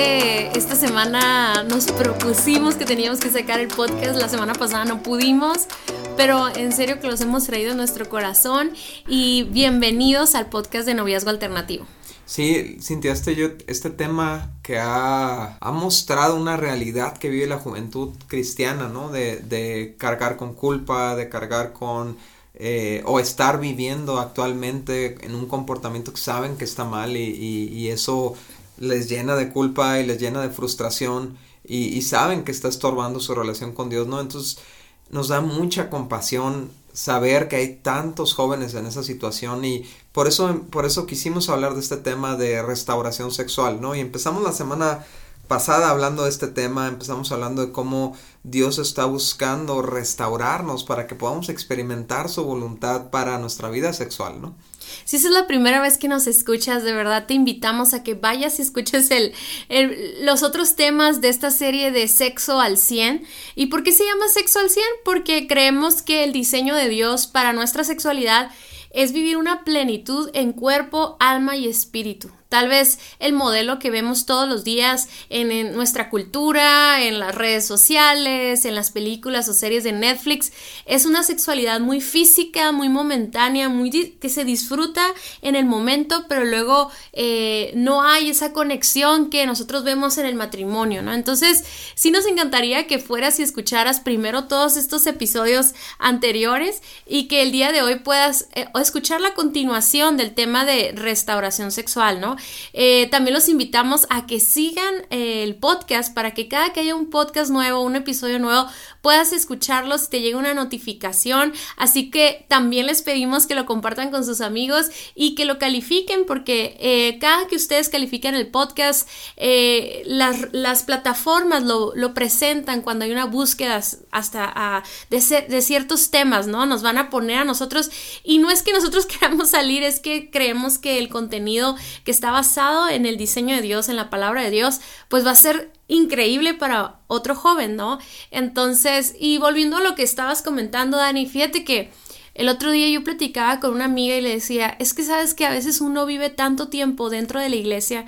Esta semana nos propusimos que teníamos que sacar el podcast, la semana pasada no pudimos, pero en serio que los hemos traído en nuestro corazón y bienvenidos al podcast de Noviazgo Alternativo. Sí, Cintia, este, yo, este tema que ha, mostrado una realidad que vive la juventud cristiana, ¿no? De, cargar con culpa, de cargar con... Eh, o estar viviendo actualmente en un comportamiento que saben que está mal y eso les llena de culpa y les llena de frustración y, saben que está estorbando su relación con Dios, ¿no? Entonces nos da mucha compasión saber que hay tantos jóvenes en esa situación y por eso, por eso quisimos hablar de este tema de restauración sexual, ¿no? Y empezamos la semana pasada hablando de este tema, empezamos hablando de cómo Dios está buscando restaurarnos para que podamos experimentar su voluntad para nuestra vida sexual, ¿no? Si esa es la primera vez que nos escuchas, de verdad te invitamos a que vayas y escuches el, los otros temas de esta serie de Sexo al 100. ¿Y por qué se llama Sexo al 100? Porque creemos que el diseño de Dios para nuestra sexualidad es vivir una plenitud en cuerpo, alma y espíritu. Tal vez el modelo que vemos todos los días en, nuestra cultura, en las redes sociales, en las películas o series de Netflix, es una sexualidad muy física, muy momentánea, muy que se disfruta en el momento, pero luego eh, no hay esa conexión que nosotros vemos en el matrimonio, ¿no? Entonces, sí nos encantaría que fueras y escucharas primero todos estos episodios anteriores y que el día de hoy puedas eh, escuchar la continuación del tema de restauración sexual, ¿no? Eh, también los invitamos a que sigan eh, el podcast para que cada que haya un podcast nuevo, un episodio nuevo, puedas escucharlos y te llegue una notificación. Así que también les pedimos que lo compartan con sus amigos y que lo califiquen porque eh, cada que ustedes califiquen el podcast, las, las, plataformas lo, lo, presentan cuando hay una búsqueda hasta de, de ciertos temas, ¿no? Nos van a poner a nosotros y no es que nosotros queramos salir, es que creemos que el contenido que está basado en el diseño de Dios, en la palabra de Dios, pues va a ser increíble para otro joven, ¿no? Entonces, y volviendo a lo que estabas comentando, Dani, fíjate que el otro día yo platicaba con una amiga y le decía, es que sabes que a veces uno vive tanto tiempo dentro de la iglesia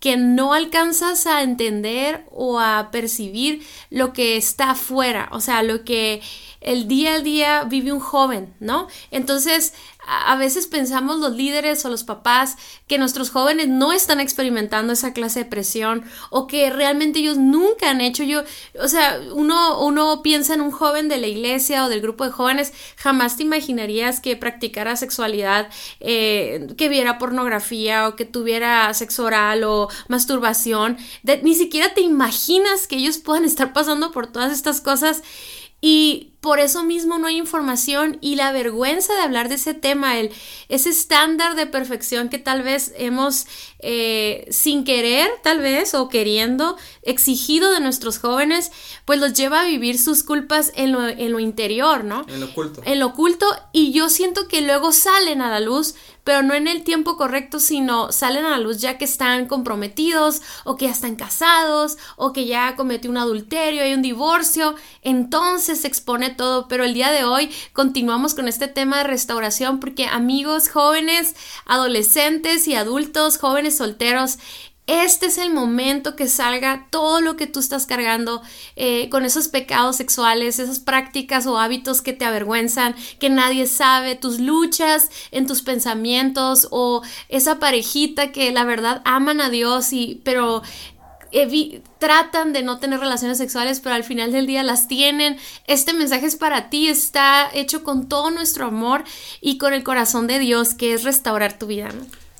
que no alcanzas a entender o a percibir lo que está afuera, o sea, lo que el día a día vive un joven, ¿no? Entonces, a veces pensamos los líderes o los papás que nuestros jóvenes no están experimentando esa clase de presión o que realmente ellos nunca han hecho. Yo, o sea, uno, uno piensa en un joven de la iglesia o del grupo de jóvenes, jamás te imaginarías que practicara sexualidad, eh, que viera pornografía o que tuviera sexo oral o masturbación, ni siquiera te imaginas que ellos puedan estar pasando por todas estas cosas. Y por eso mismo no hay información y la vergüenza de hablar de ese tema, el, ese estándar de perfección que tal vez hemos eh, sin querer, tal vez, o queriendo, exigido de nuestros jóvenes, pues los lleva a vivir sus culpas en lo, en lo interior, ¿no? En lo oculto. En lo oculto y yo siento que luego salen a la luz, pero no en el tiempo correcto, sino salen a la luz ya que están comprometidos o que ya están casados o que ya cometió un adulterio, hay un divorcio, entonces se expone todo, pero el día de hoy continuamos con este tema de restauración porque amigos jóvenes, adolescentes y adultos, jóvenes solteros, este es el momento que salga todo lo que tú estás cargando eh, con esos pecados sexuales, esas prácticas o hábitos que te avergüenzan, que nadie sabe, tus luchas en tus pensamientos o esa parejita que la verdad aman a Dios y pero tratan de no tener relaciones sexuales, pero al final del día las tienen. Este mensaje es para ti, está hecho con todo nuestro amor y con el corazón de Dios, que es restaurar tu vida.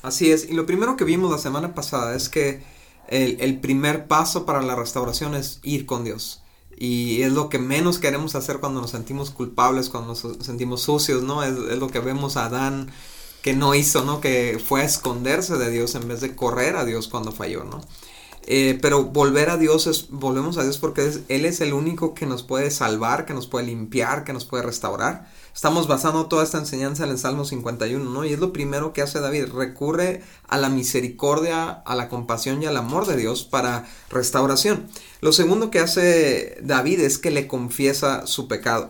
Así es, y lo primero que vimos la semana pasada es que el, el, primer paso para la restauración es ir con Dios. Y es lo que menos queremos hacer cuando nos sentimos culpables, cuando nos sentimos sucios, ¿no? Es, es lo que vemos a Adán que no hizo, ¿no? Que fue a esconderse de Dios en vez de correr a Dios cuando falló, ¿no? Eh, pero volver a Dios es, volvemos a Dios porque Él es el único que nos puede salvar, que nos puede limpiar, que nos puede restaurar. Estamos basando toda esta enseñanza en el Salmo 51, ¿no? Y es lo primero que hace David, recurre a la misericordia, a la compasión y al amor de Dios para restauración. Lo segundo que hace David es que le confiesa su pecado.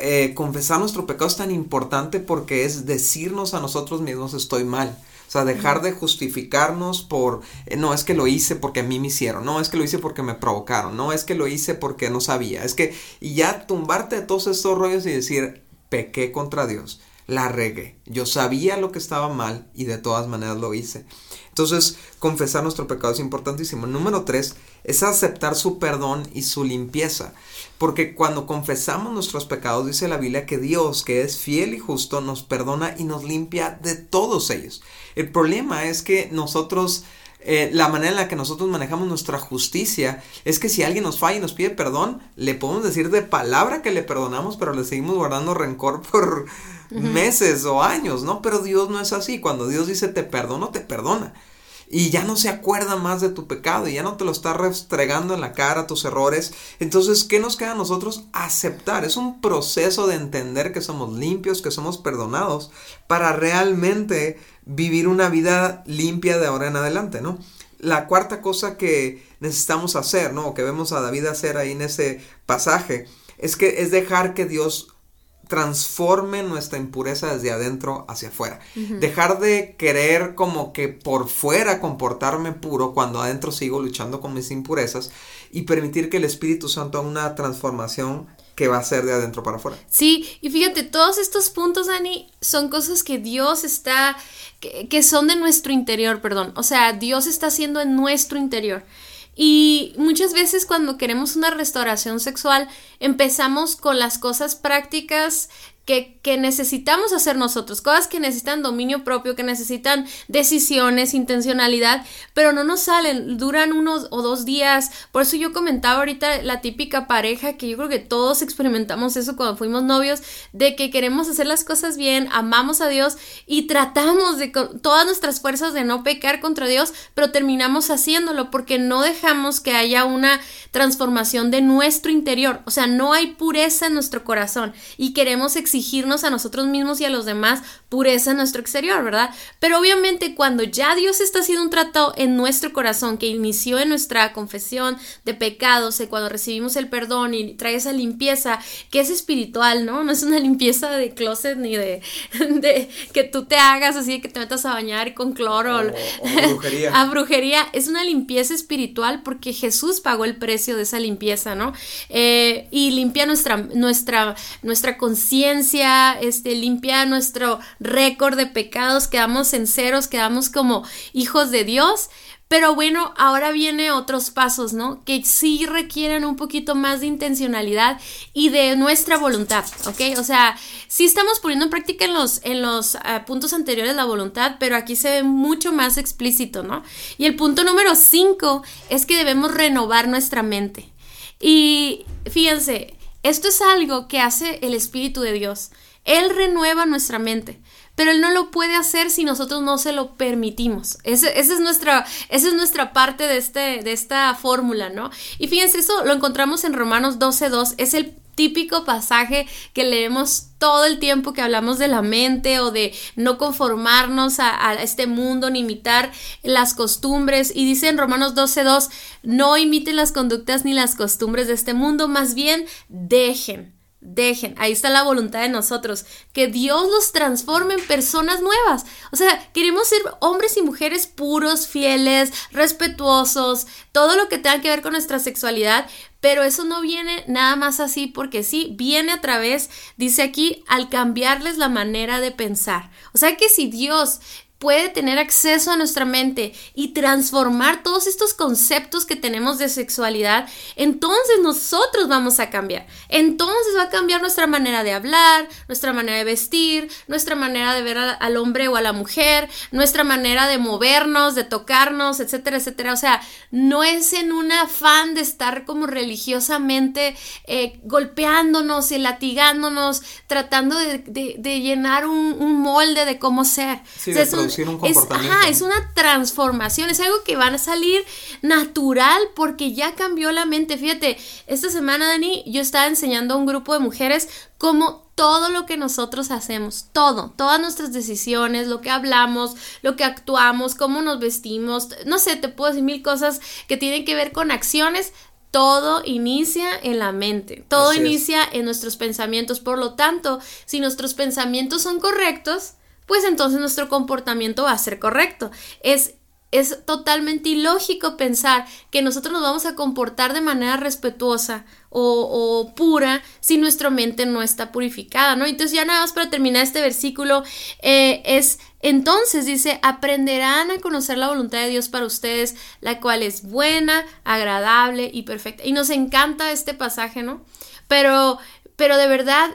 Eh, confesar nuestro pecado es tan importante porque es decirnos a nosotros mismos estoy mal. O sea, dejar de justificarnos por, eh, no, es que lo hice porque a mí me hicieron, no, es que lo hice porque me provocaron, no, es que lo hice porque no sabía, es que, y ya tumbarte de todos estos rollos y decir, pequé contra Dios, la regué, yo sabía lo que estaba mal y de todas maneras lo hice. Entonces, confesar nuestro pecado es importantísimo. Número tres es aceptar su perdón y su limpieza. Porque cuando confesamos nuestros pecados, dice la Biblia que Dios, que es fiel y justo, nos perdona y nos limpia de todos ellos. El problema es que nosotros... Eh, la manera en la que nosotros manejamos nuestra justicia es que si alguien nos falla y nos pide perdón, le podemos decir de palabra que le perdonamos, pero le seguimos guardando rencor por meses o años, ¿no? Pero Dios no es así. Cuando Dios dice te perdono, te perdona y ya no se acuerda más de tu pecado y ya no te lo está restregando en la cara tus errores. Entonces, ¿qué nos queda a nosotros? Aceptar. Es un proceso de entender que somos limpios, que somos perdonados, para realmente vivir una vida limpia de ahora en adelante, ¿no? La cuarta cosa que necesitamos hacer, ¿no? O que vemos a David hacer ahí en ese pasaje, es que es dejar que Dios transforme nuestra impureza desde adentro hacia afuera. Dejar de querer como que por fuera comportarme puro cuando adentro sigo luchando con mis impurezas y permitir que el Espíritu Santo haga una transformación que va a ser de adentro para afuera. Sí, y fíjate, todos estos puntos, Dani, son cosas que Dios está, que, que son de nuestro interior, perdón. O sea, Dios está haciendo en nuestro interior. Y muchas veces cuando queremos una restauración sexual empezamos con las cosas prácticas que, necesitamos hacer nosotros, cosas que necesitan dominio propio, que necesitan decisiones, intencionalidad, pero no nos salen, duran unos o dos días. Por eso yo comentaba ahorita la típica pareja, que yo creo que todos experimentamos eso cuando fuimos novios, de que queremos hacer las cosas bien, amamos a Dios y tratamos de todas nuestras fuerzas de no pecar contra Dios, pero terminamos haciéndolo porque no dejamos que haya una transformación de nuestro interior, o sea, no hay pureza en nuestro corazón y queremos exigirnos a nosotros mismos y a los demás pureza en nuestro exterior, ¿verdad? Pero obviamente cuando ya Dios está haciendo un tratado en nuestro corazón que inició en nuestra confesión de pecados, y cuando recibimos el perdón y trae esa limpieza que es espiritual, ¿no? No es una limpieza de closet ni de, de que tú te hagas así, que te metas a bañar con cloro. O, brujería. a brujería. Es una limpieza espiritual porque Jesús pagó el precio de esa limpieza, ¿no? Eh, y limpia nuestra, nuestra, nuestra conciencia este, limpia nuestro récord de pecados, quedamos en ceros, quedamos como hijos de Dios. Pero bueno, ahora viene otros pasos, ¿no? Que sí requieren un poquito más de intencionalidad y de nuestra voluntad, ¿ok? O sea, sí estamos poniendo en práctica en los, en los ah, puntos anteriores la voluntad, pero aquí se ve mucho más explícito, ¿no? Y el punto número 5 es que debemos renovar nuestra mente. Y fíjense, esto es algo que hace el Espíritu de Dios. Él renueva nuestra mente, pero Él no lo puede hacer si nosotros no se lo permitimos. Esa, es, nuestra, esa es nuestra parte de, este, de esta fórmula, ¿no? Y fíjense, eso lo encontramos en Romanos 12.2, es el típico pasaje que leemos todo el tiempo que hablamos de la mente o de no conformarnos a, este mundo ni imitar las costumbres. Y dice en Romanos 12.2, no imiten las conductas ni las costumbres de este mundo, más bien dejen dejen, ahí está la voluntad de nosotros, que Dios los transforme en personas nuevas. O sea, queremos ser hombres y mujeres puros, fieles, respetuosos, todo lo que tenga que ver con nuestra sexualidad, pero eso no viene nada más así porque sí, viene a través, dice aquí, al cambiarles la manera de pensar. O sea que si Dios puede tener acceso a nuestra mente y transformar todos estos conceptos que tenemos de sexualidad, entonces nosotros vamos a cambiar. Entonces va a cambiar nuestra manera de hablar, nuestra manera de vestir, nuestra manera de ver al hombre o a la mujer, nuestra manera de movernos, de tocarnos, etcétera, etcétera. O sea, no es en un afán de estar como religiosamente eh, golpeándonos y latigándonos, tratando de, llenar un, molde de cómo ser. Sí, de producir un comportamiento. Es, ajá, es una transformación, es algo que van a salir natural porque ya cambió la mente. Fíjate, esta semana, Dani, yo estaba enseñando a un grupo de mujeres cómo todo lo que nosotros hacemos, todo, todas nuestras decisiones, lo que hablamos, lo que actuamos, cómo nos vestimos, no sé, te puedo decir mil cosas que tienen que ver con acciones, todo inicia en la mente, todo inicia en nuestros pensamientos. Por lo tanto, si nuestros pensamientos son correctos, pues entonces nuestro comportamiento va a ser correcto. Es es totalmente ilógico pensar que nosotros nos vamos a comportar de manera respetuosa o, pura si nuestra mente no está purificada, ¿no? Entonces ya nada más para terminar este versículo eh, es, entonces dice, aprenderán a conocer la voluntad de Dios para ustedes, la cual es buena, agradable y perfecta. Y nos encanta este pasaje, ¿no? Pero, pero de verdad,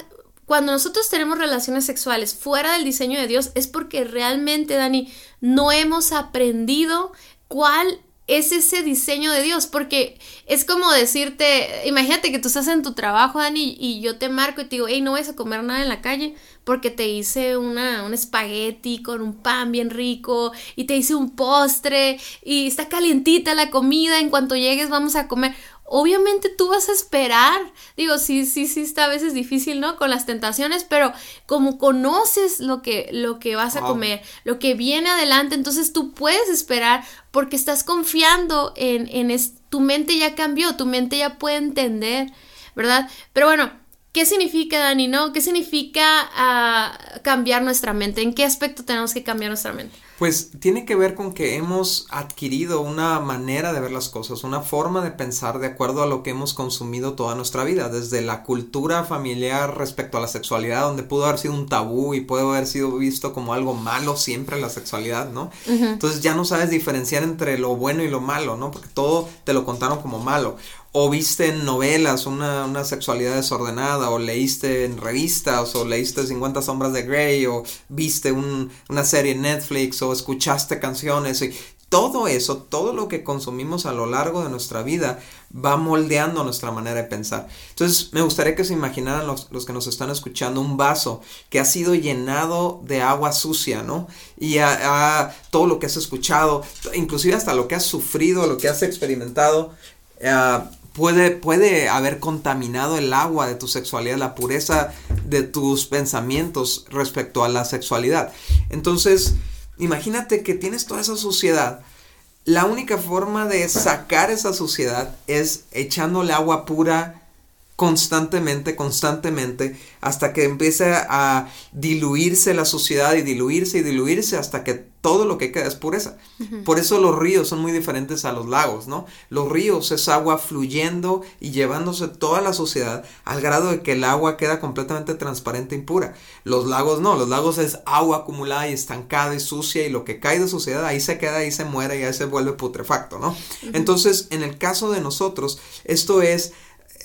cuando nosotros tenemos relaciones sexuales fuera del diseño de Dios es porque realmente, Dani, no hemos aprendido cuál es ese diseño de Dios, porque es como decirte, imagínate que tú estás en tu trabajo, Dani, y yo te marco y te digo, hey, no vas a comer nada en la calle, porque te hice una, un espagueti con un pan bien rico, y te hice un postre, y está calientita la comida, en cuanto llegues vamos a comer obviamente tú vas a esperar. Digo, sí, sí, sí está a veces difícil, ¿no? Con las tentaciones, pero como conoces lo que, lo que vas a comer, lo que viene adelante, entonces tú puedes esperar porque estás confiando en, en tu mente ya cambió, tu mente ya puede entender, ¿verdad? Pero bueno, ¿Qué significa, Dani? ¿No? ¿Qué significa ah, cambiar nuestra mente? ¿En qué aspecto tenemos que cambiar nuestra mente? Pues tiene que ver con que hemos adquirido una manera de ver las cosas, una forma de pensar de acuerdo a lo que hemos consumido toda nuestra vida, desde la cultura familiar respecto a la sexualidad, donde pudo haber sido un tabú y puede haber sido visto como algo malo siempre la sexualidad, ¿no? Entonces ya no sabes diferenciar entre lo bueno y lo malo, ¿no? Porque todo te lo contaron como malo o viste en novelas una, una, sexualidad desordenada, o leíste en revistas, o leíste 50 sombras de Grey, o viste una serie en Netflix, o escuchaste canciones, y todo eso, todo lo que consumimos a lo largo de nuestra vida va moldeando nuestra manera de pensar. Entonces, me gustaría que se imaginaran los, los que nos están escuchando un vaso que ha sido llenado de agua sucia, ¿no? Y a, todo lo que has escuchado, inclusive hasta lo que has sufrido, lo que has experimentado, uh, puede, haber contaminado el agua de tu sexualidad, la pureza de tus pensamientos respecto a la sexualidad. Entonces, imagínate que tienes toda esa suciedad. La única forma de sacar esa suciedad es echándole agua pura constantemente, constantemente, hasta que empiece a diluirse la suciedad y diluirse y diluirse hasta que todo lo que queda es pureza. Por eso los ríos son muy diferentes a los lagos, ¿no? Los ríos es agua fluyendo y llevándose toda la suciedad al grado de que el agua queda completamente transparente y pura. Los lagos no, los lagos es agua acumulada y estancada y sucia y lo que cae de suciedad ahí se queda, ahí se muere y ahí se vuelve putrefacto, ¿no? Entonces, en el caso de nosotros, esto es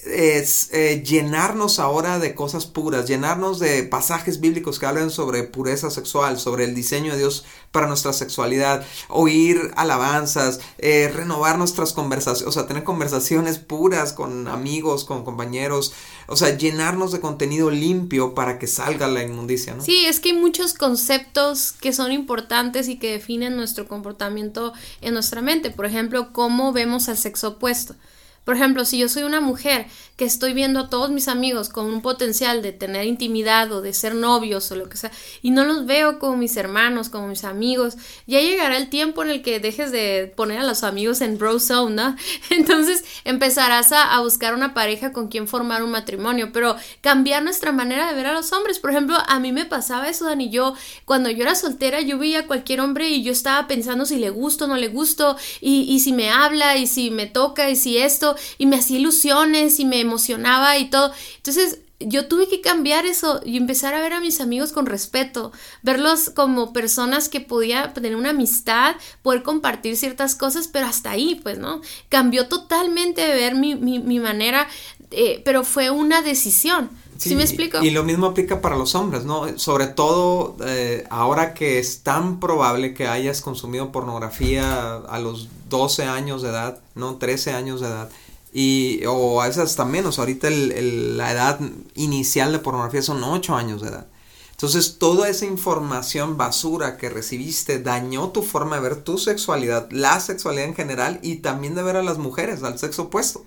es eh, llenarnos ahora de cosas puras, llenarnos de pasajes bíblicos que hablan sobre pureza sexual, sobre el diseño de Dios para nuestra sexualidad, oír alabanzas, eh, renovar nuestras conversaciones, o sea, tener conversaciones puras con amigos, con compañeros, o sea, llenarnos de contenido limpio para que salga la inmundicia, ¿no? Sí, es que hay muchos conceptos que son importantes y que definen nuestro comportamiento en nuestra mente. Por ejemplo, cómo vemos al sexo opuesto. Por ejemplo, si yo soy una mujer que estoy viendo a todos mis amigos con un potencial de tener intimidad o de ser novios o lo que sea, y no los veo como mis hermanos, como mis amigos, ya llegará el tiempo en el que dejes de poner a los amigos en bro zone, ¿no? Entonces empezarás a, buscar una pareja con quien formar un matrimonio, pero cambiar nuestra manera de ver a los hombres. Por ejemplo, a mí me pasaba eso, Dani, yo cuando yo era soltera, yo veía a cualquier hombre y yo estaba pensando si le gusto o no le gusto, y, y si me habla, y si me toca, y si esto, y me hacía ilusiones y me emocionaba y todo. Entonces yo tuve que cambiar eso y empezar a ver a mis amigos con respeto, verlos como personas que podía tener una amistad, poder compartir ciertas cosas, pero hasta ahí, pues, ¿no? Cambió totalmente de ver mi, mi, manera, eh, pero fue una decisión. Sí, me explico? Y lo mismo aplica para los hombres, ¿no? Sobre todo eh, ahora que es tan probable que hayas consumido pornografía a los 12 años de edad, ¿no? 13 años de edad y, o a veces hasta menos. Ahorita el, la edad inicial de pornografía son 8 años de edad. Entonces toda esa información basura que recibiste dañó tu forma de ver tu sexualidad, la sexualidad en general y también de ver a las mujeres, al sexo opuesto.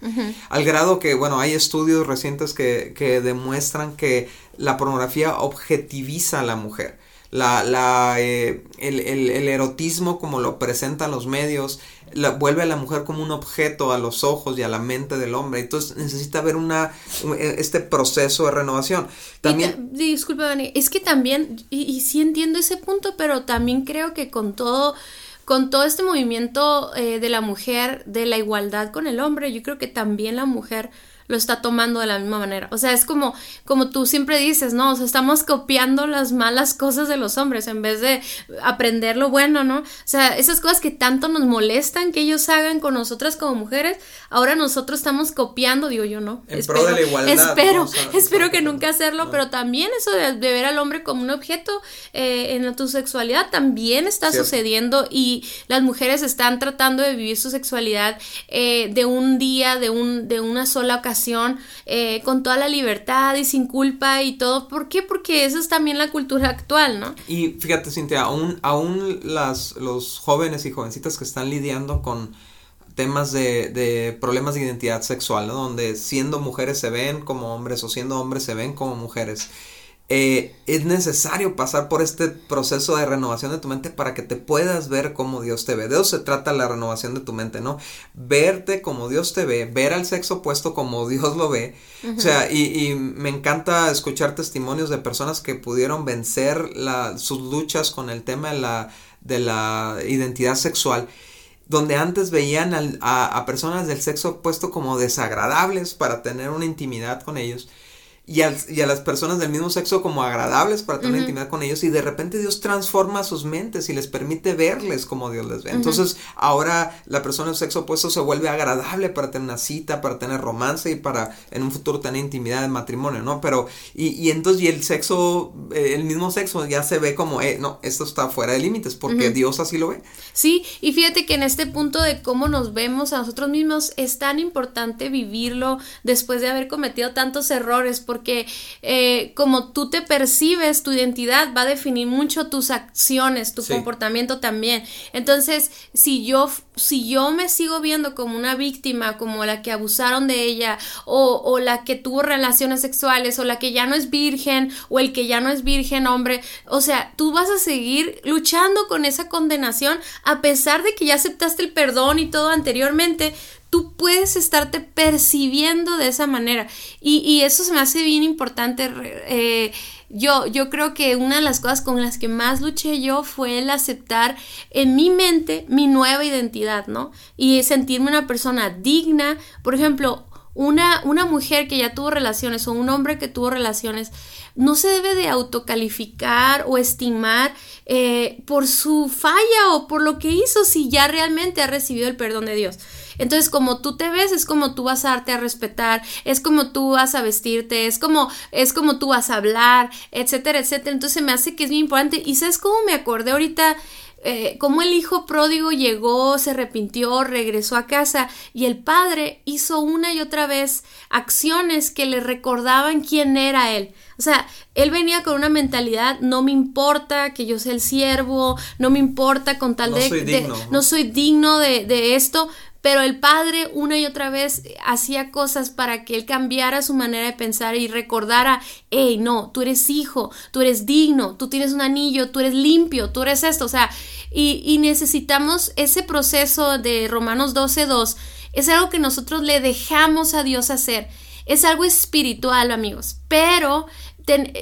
Al grado que, bueno, hay estudios recientes que, que demuestran que la pornografía objetiviza a la mujer la, la, eh, el, el, erotismo como lo presentan los medios, la, vuelve a la mujer como un objeto a los ojos y a la mente del hombre. Entonces necesita ver una, eh, este proceso de renovación. También... disculpa, Dani, es que también, y, y sí entiendo ese punto, pero también creo que con todo con todo este movimiento eh, de la mujer, de la igualdad con el hombre, yo creo que también la mujer lo está tomando de la misma manera. O sea, es como, como tú siempre dices, ¿no? O sea, estamos copiando las malas cosas de los hombres en vez de aprender lo bueno, ¿no? O sea, esas cosas que tanto nos molestan que ellos hagan con nosotras como mujeres, ahora nosotros estamos copiando, digo yo, ¿no? En espero, pro de la igualdad. Espero, espero que nunca hacerlo, pero también eso de, ver al hombre como un objeto eh, en tu sexualidad también está sucediendo y las mujeres están tratando de vivir su sexualidad eh, de un día, de, un, de una sola ocasión eh, con toda la libertad y sin culpa y todo. ¿Por qué? Porque eso es también la cultura actual, ¿no? Y fíjate, Cintia, aún, aún las, los jóvenes y jovencitas que están lidiando con temas de, de, problemas de identidad sexual, ¿no? Donde siendo mujeres se ven como hombres o siendo hombres se ven como mujeres. Eh, es necesario pasar por este proceso de renovación de tu mente para que te puedas ver como Dios te ve. De eso se trata la renovación de tu mente, ¿no? Verte como Dios te ve, ver al sexo opuesto como Dios lo ve. O sea, y, me encanta escuchar testimonios de personas que pudieron vencer sus luchas con el tema de la, de la identidad sexual donde antes veían a, a personas del sexo opuesto como desagradables para tener una intimidad con ellos y, y, a las personas del mismo sexo como agradables para tener intimidad con ellos y de repente Dios transforma sus mentes y les permite verles como Dios les ve. Entonces ahora la persona del sexo opuesto se vuelve agradable para tener una cita, para tener romance y para en un futuro tener intimidad de matrimonio, ¿no? Pero y, y entonces y el sexo, eh, el mismo sexo ya se ve como, eh, no, esto está fuera de límites porque Dios así lo ve. Sí, y fíjate que en este punto de cómo nos vemos a nosotros mismos es tan importante vivirlo después de haber cometido tantos errores porque eh, como tú te percibes, tu identidad va a definir mucho tus acciones, tu comportamiento también. Entonces, si yo, si yo me sigo viendo como una víctima, como la que abusaron de ella, o, o la que tuvo relaciones sexuales, o la que ya no es virgen, o el que ya no es virgen, hombre, o sea, tú vas a seguir luchando con esa condenación a pesar de que ya aceptaste el perdón y todo anteriormente, tú puedes estarte percibiendo de esa manera. Y, eso se me hace bien importante. Eh, yo, yo creo que una de las cosas con las que más luché yo fue el aceptar en mi mente mi nueva identidad, ¿no? Y sentirme una persona digna. Por ejemplo, una, una mujer que ya tuvo relaciones o un hombre que tuvo relaciones no se debe de autocalificar o estimar eh, por su falla o por lo que hizo si ya realmente ha recibido el perdón de Dios. Entonces, como tú te ves, es como tú vas a darte a respetar, es como tú vas a vestirte, es como, es como tú vas a hablar, etcétera, etcétera. Entonces, me hace que es muy importante. Y sabes cómo me acordé ahorita eh, cómo el hijo pródigo llegó, se arrepintió, regresó a casa y el padre hizo una y otra vez acciones que le recordaban quién era él. O sea, él venía con una mentalidad, no me importa que yo sea el siervo, no me importa con tal de, no soy digno de, de esto, pero el padre una y otra vez hacía cosas para que él cambiara su manera de pensar y recordara, hey, no, tú eres hijo, tú eres digno, tú tienes un anillo, tú eres limpio, tú eres esto, o sea, y, y necesitamos ese proceso de Romanos 12.2, es algo que nosotros le dejamos a Dios hacer. Es algo espiritual, amigos, pero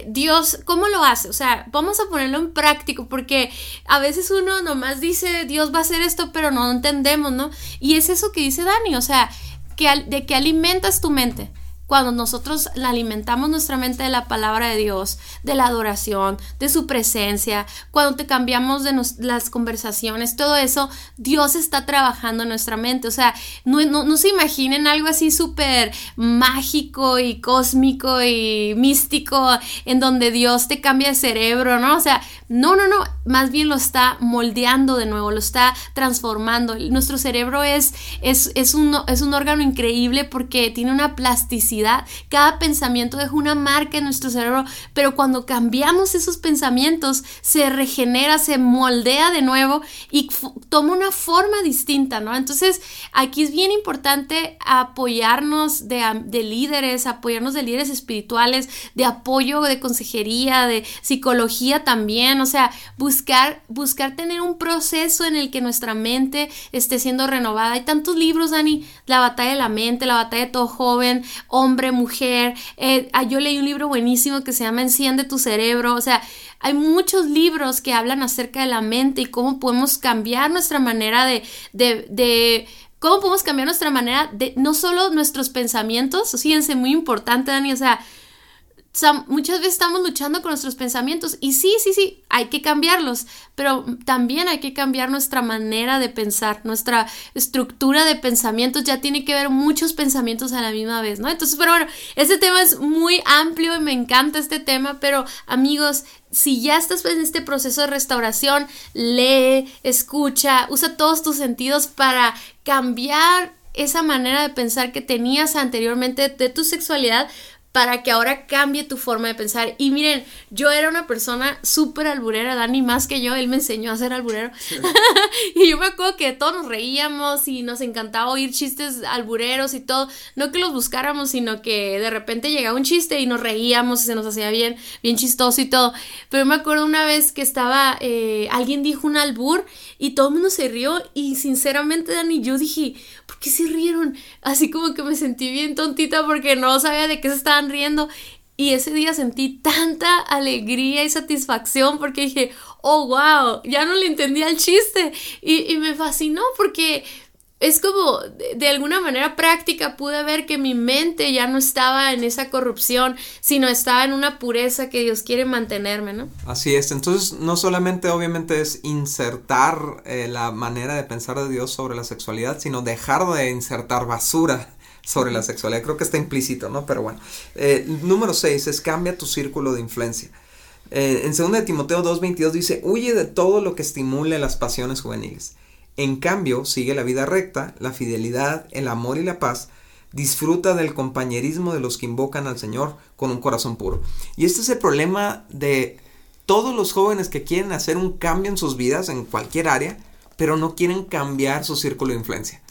Dios, ¿cómo lo hace? O sea, vamos a ponerlo en práctico porque a veces uno nomás dice, Dios va a hacer esto, pero no entendemos, ¿no? Y es eso que dice Dani, o sea, que, de que alimentas tu mente cuando nosotros alimentamos nuestra mente de la palabra de Dios, de la adoración, de su presencia, cuando te cambiamos de las conversaciones, todo eso, Dios está trabajando en nuestra mente. O sea, no, no, se imaginen algo así súper mágico y cósmico y místico en donde Dios te cambia el cerebro, ¿no? O sea, no, no, no, más bien lo está moldeando de nuevo, lo está transformando. Nuestro cerebro es, es, es, un, es un órgano increíble porque tiene una plasticidad Cada pensamiento deja una marca en nuestro cerebro, pero cuando cambiamos esos pensamientos, se regenera, se moldea de nuevo y toma una forma distinta, ¿no? Entonces, aquí es bien importante apoyarnos de, de líderes, apoyarnos de líderes espirituales, de apoyo, de consejería, de psicología también, o sea, buscar, buscar tener un proceso en el que nuestra mente esté siendo renovada. Hay tantos libros, Dani, La batalla de la mente, La batalla de todo joven, hombre, mujer. Eh, ah, yo leí un libro buenísimo que se llama Enciende tu cerebro, o sea, hay muchos libros que hablan acerca de la mente y cómo podemos cambiar nuestra manera de, de, de cómo podemos cambiar nuestra manera de, no solo nuestros pensamientos, fíjense, muy importante, Dani, o sea, muchas veces estamos luchando con nuestros pensamientos y sí, sí, sí, hay que cambiarlos, pero también hay que cambiar nuestra manera de pensar, nuestra estructura de pensamientos ya tiene que ver muchos pensamientos a la misma vez, ¿no? Entonces, pero bueno, este tema es muy amplio y me encanta este tema, pero amigos, si ya estás en este proceso de restauración, lee, escucha, usa todos tus sentidos para cambiar esa manera de pensar que tenías anteriormente de tu sexualidad para que ahora cambie tu forma de pensar. Y miren, yo era una persona súper alburera, Dani más que yo, él me enseñó a ser alburero. y yo me acuerdo que todos nos reíamos y nos encantaba oír chistes albureros y todo. No que los buscáramos, sino que de repente llegaba un chiste y nos reíamos y se nos hacía bien, bien chistoso y todo. Pero me acuerdo una vez que estaba, eh, alguien dijo un albur y todo el mundo se rió y sinceramente, Dani, yo dije, ¿por qué se rieron? Así como que me sentí bien tontita porque no sabía de qué se estaban riendo. Y ese día sentí tanta alegría y satisfacción porque dije, oh, wow, ya no le entendía el chiste. Y, me fascinó porque es como de, alguna manera práctica pude ver que mi mente ya no estaba en esa corrupción, sino estaba en una pureza que Dios quiere mantenerme, ¿no? Así es, entonces no solamente obviamente es insertar eh, la manera de pensar de Dios sobre la sexualidad, sino dejar de insertar basura sobre la sexualidad. Creo que está implícito, ¿no? Pero bueno. Eh, número 6 es cambia tu círculo de influencia. Eh, en 2 de Timoteo 2.22 dice, huye de todo lo que estimule las pasiones juveniles en cambio, sigue la vida recta, la fidelidad, el amor y la paz. Disfruta del compañerismo de los que invocan al Señor con un corazón puro. Y este es el problema de todos los jóvenes que quieren hacer un cambio en sus vidas, en cualquier área, pero no quieren cambiar su círculo de influencia.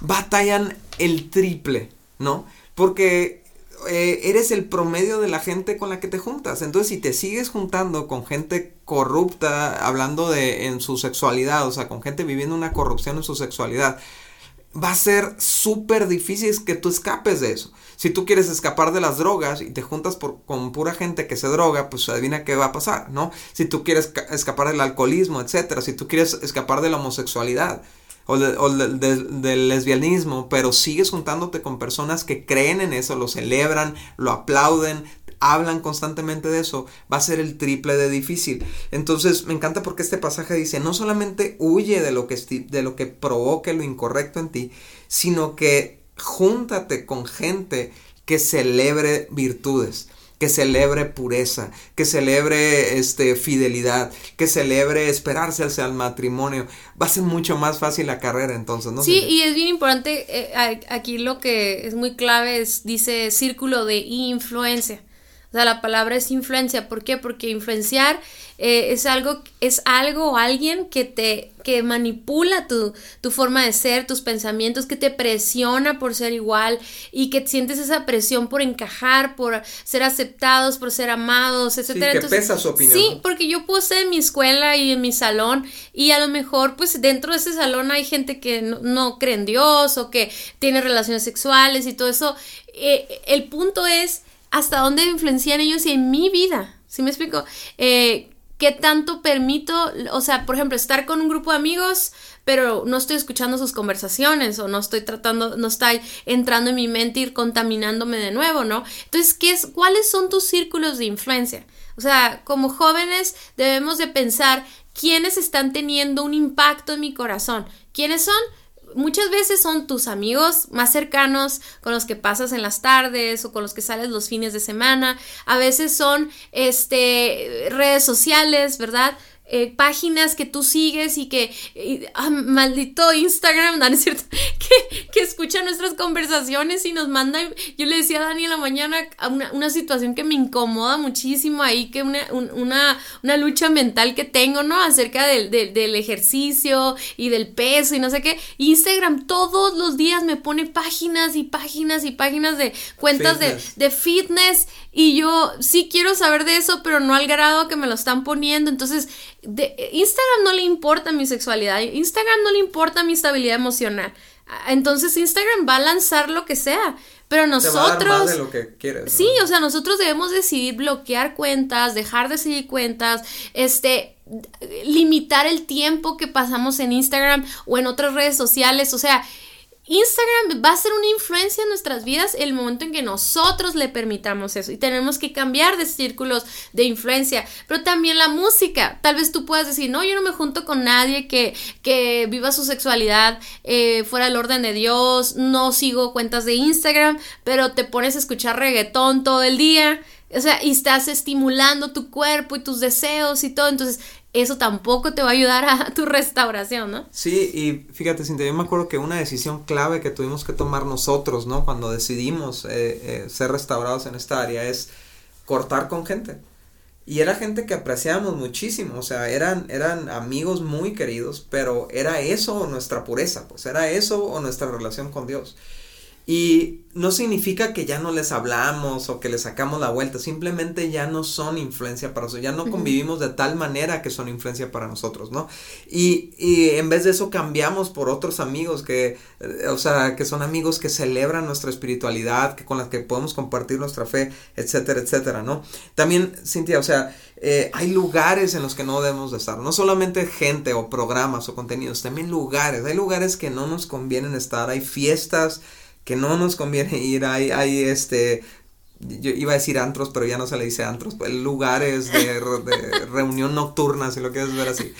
Batallan el triple, ¿no? Porque eh, eres el promedio de la gente con la que te juntas. Entonces, si te sigues juntando con gente corrupta, hablando de en su sexualidad, o sea, con gente viviendo una corrupción en su sexualidad, va a ser súper difícil que tú escapes de eso. Si tú quieres escapar de las drogas y te juntas con pura gente que se droga, pues adivina qué va a pasar, ¿no? Si tú quieres escapar del alcoholismo, etcétera, si tú quieres escapar de la homosexualidad, o, del lesbianismo, pero sigues juntándote con personas que creen en eso, lo celebran, lo aplauden, hablan constantemente de eso, va a ser el triple de difícil. Entonces me encanta porque este pasaje dice, no solamente huye de lo que, de lo que provoque lo incorrecto en ti, sino que júntate con gente que celebre virtudes que celebre pureza, que celebre este, fidelidad, que celebre esperarse hacia el matrimonio. Va a ser mucho más fácil la carrera entonces, ¿no? Sí, y es bien importante, eh, aquí lo que es muy clave es, dice círculo de influencia. O sea, la palabra es influencia. ¿Por qué? Porque influenciar eh, es algo, es algo o alguien que te que manipula tu, tu, forma de ser, tus pensamientos, que te presiona por ser igual y que sientes esa presión por encajar, por ser aceptados, por ser amados, etcétera. Sí, que pesa su opinión. Sí, porque yo puse en mi escuela y en mi salón y a lo mejor pues dentro de ese salón hay gente que no, cree en Dios o que tiene relaciones sexuales y todo eso. Eh, el punto es hasta dónde influencian ellos y en mi vida. ¿Sí me explico? Eh, ¿Qué tanto permito, o sea, por ejemplo, estar con un grupo de amigos, pero no estoy escuchando sus conversaciones o no estoy tratando, no está entrando en mi mente y contaminándome de nuevo, ¿no? Entonces, ¿qué es, ¿cuáles son tus círculos de influencia? O sea, como jóvenes debemos de pensar quiénes están teniendo un impacto en mi corazón. ¿Quiénes son? Muchas veces son tus amigos más cercanos con los que pasas en las tardes o con los que sales los fines de semana. A veces son este redes sociales, ¿verdad? Eh, páginas que tú sigues y que, ah, maldito Instagram, ¿no es cierto? Que, que escucha nuestras conversaciones y nos manda, yo le decía a Dani en la mañana una, una situación que me incomoda muchísimo ahí, que una, una, una lucha mental que tengo, ¿no? Acerca del, del, ejercicio y del peso y no sé qué. Instagram todos los días me pone páginas y páginas y páginas de cuentas de, de fitness y yo sí quiero saber de eso, pero no al grado que me lo están poniendo. Entonces, de, Instagram no le importa mi sexualidad, Instagram no le importa mi estabilidad emocional. Entonces Instagram va a lanzar lo que sea, pero nosotros... de lo que quieres, Sí, o sea, nosotros debemos decidir bloquear cuentas, dejar de seguir cuentas, este, limitar el tiempo que pasamos en Instagram o en otras redes sociales, o sea, Instagram va a ser una influencia en nuestras vidas el momento en que nosotros le permitamos eso y tenemos que cambiar de círculos de influencia, pero también la música. Tal vez tú puedas decir, no, yo no me junto con nadie que, que viva su sexualidad eh, fuera del orden de Dios, no sigo cuentas de Instagram, pero te pones a escuchar reggaetón todo el día. O sea, y estás estimulando tu cuerpo y tus deseos y todo. Entonces, eso tampoco te va a ayudar a tu restauración, ¿no? Sí, y fíjate, Cintia, yo me acuerdo que una decisión clave que tuvimos que tomar nosotros, ¿no? Cuando decidimos eh, eh, ser restaurados en esta área es cortar con gente. Y era gente que apreciábamos muchísimo, o sea, eran, eran amigos muy queridos, pero era eso o nuestra pureza, pues era eso o nuestra relación con Dios. Y no significa que ya no les hablamos o que les sacamos la vuelta, simplemente ya no son influencia para nosotros, ya no convivimos de tal manera que son influencia para nosotros, ¿no? Y, y en vez de eso cambiamos por otros amigos que, eh, o sea, que son amigos que celebran nuestra espiritualidad, que con las que podemos compartir nuestra fe, etcétera, etcétera, ¿no? También, Cintia, o sea, eh, hay lugares en los que no debemos de estar, no solamente gente o programas o contenidos, también lugares, hay lugares que no nos convienen estar, hay fiestas, que no nos conviene ir, hay, hay este, yo iba a decir antros, pero ya no se le dice antros, pues, lugares de, reunión nocturna, si lo quieres ver así.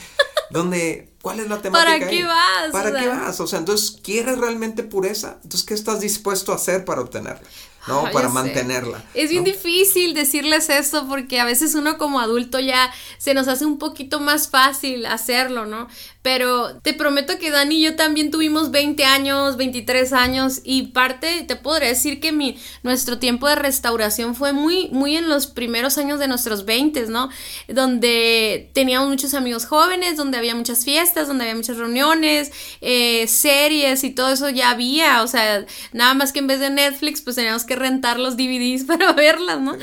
Donde, ¿cuál es la temática? ¿Para qué vas? ¿Para qué vas? O sea, entonces, ¿quieres realmente pureza? Entonces, ¿qué estás dispuesto a hacer para obtenerla? ¿No? para mantenerla. Es bien difícil decirles esto porque a veces uno como adulto ya se nos hace un poquito más fácil hacerlo, ¿no? Pero te prometo que Dani y yo también tuvimos 20 años, 23 años y parte, te podría decir que mi, nuestro tiempo de restauración fue muy, muy en los primeros años de nuestros 20, ¿no? Donde teníamos muchos amigos jóvenes, donde había muchas fiestas, donde había muchas reuniones, eh, series y todo eso ya había, o sea, nada más que en vez de Netflix, pues teníamos que rentar los DVDs para verlas, ¿no?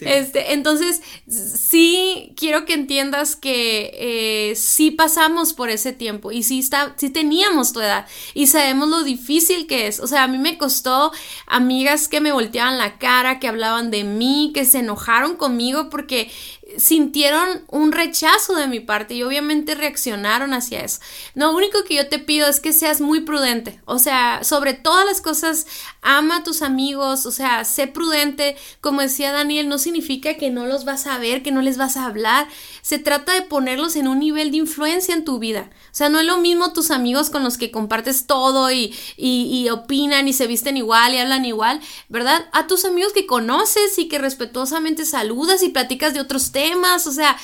Este, entonces, sí quiero que entiendas que eh, sí pasamos por ese tiempo y si está, si teníamos tu edad y sabemos lo difícil que es. O sea, a mí me costó amigas que me volteaban la cara, que hablaban de mí, que se enojaron conmigo porque sintieron un rechazo de mi parte y obviamente reaccionaron hacia eso. Lo único que yo te pido es que seas muy prudente, o sea, sobre todas las cosas, ama a tus amigos, o sea, sé prudente, como decía Daniel, no significa que no los vas a ver, que no les vas a hablar, se trata de ponerlos en un nivel de influencia en tu vida, o sea, no es lo mismo tus amigos con los que compartes todo y, y opinan y se visten igual y hablan igual, ¿verdad? A tus amigos que conoces y que respetuosamente saludas y platicas de otros temas, o sea,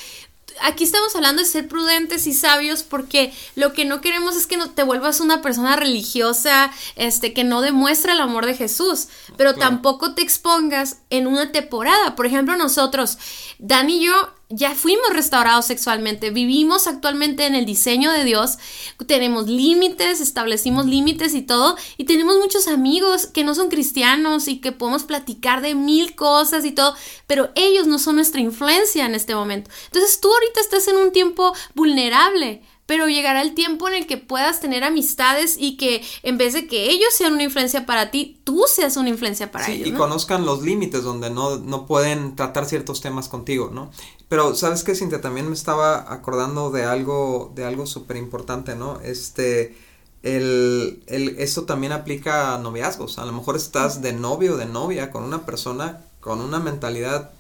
aquí estamos hablando de ser prudentes y sabios porque lo que no queremos es que no te vuelvas una persona religiosa, este, que no demuestra el amor de Jesús, pero tampoco te expongas en una temporada. Por ejemplo, nosotros, Dani y yo ya fuimos restaurados sexualmente, vivimos actualmente en el diseño de Dios, tenemos límites, establecimos límites y todo, y tenemos muchos amigos que no son cristianos y que podemos platicar de mil cosas y todo, pero ellos no son nuestra influencia en este momento. Entonces tú ahorita estás en un tiempo vulnerable pero llegará el tiempo en el que puedas tener amistades y que en vez de que ellos sean una influencia para ti, tú seas una influencia para ellos. Y conozcan los límites donde no, no pueden tratar ciertos temas contigo, ¿no? Pero, ¿sabes qué, Cintia? También me estaba acordando de algo, de algo súper importante, ¿no? Este, el, el, esto también aplica a noviazgos. A lo mejor estás de novio o de novia con una persona con una mentalidad,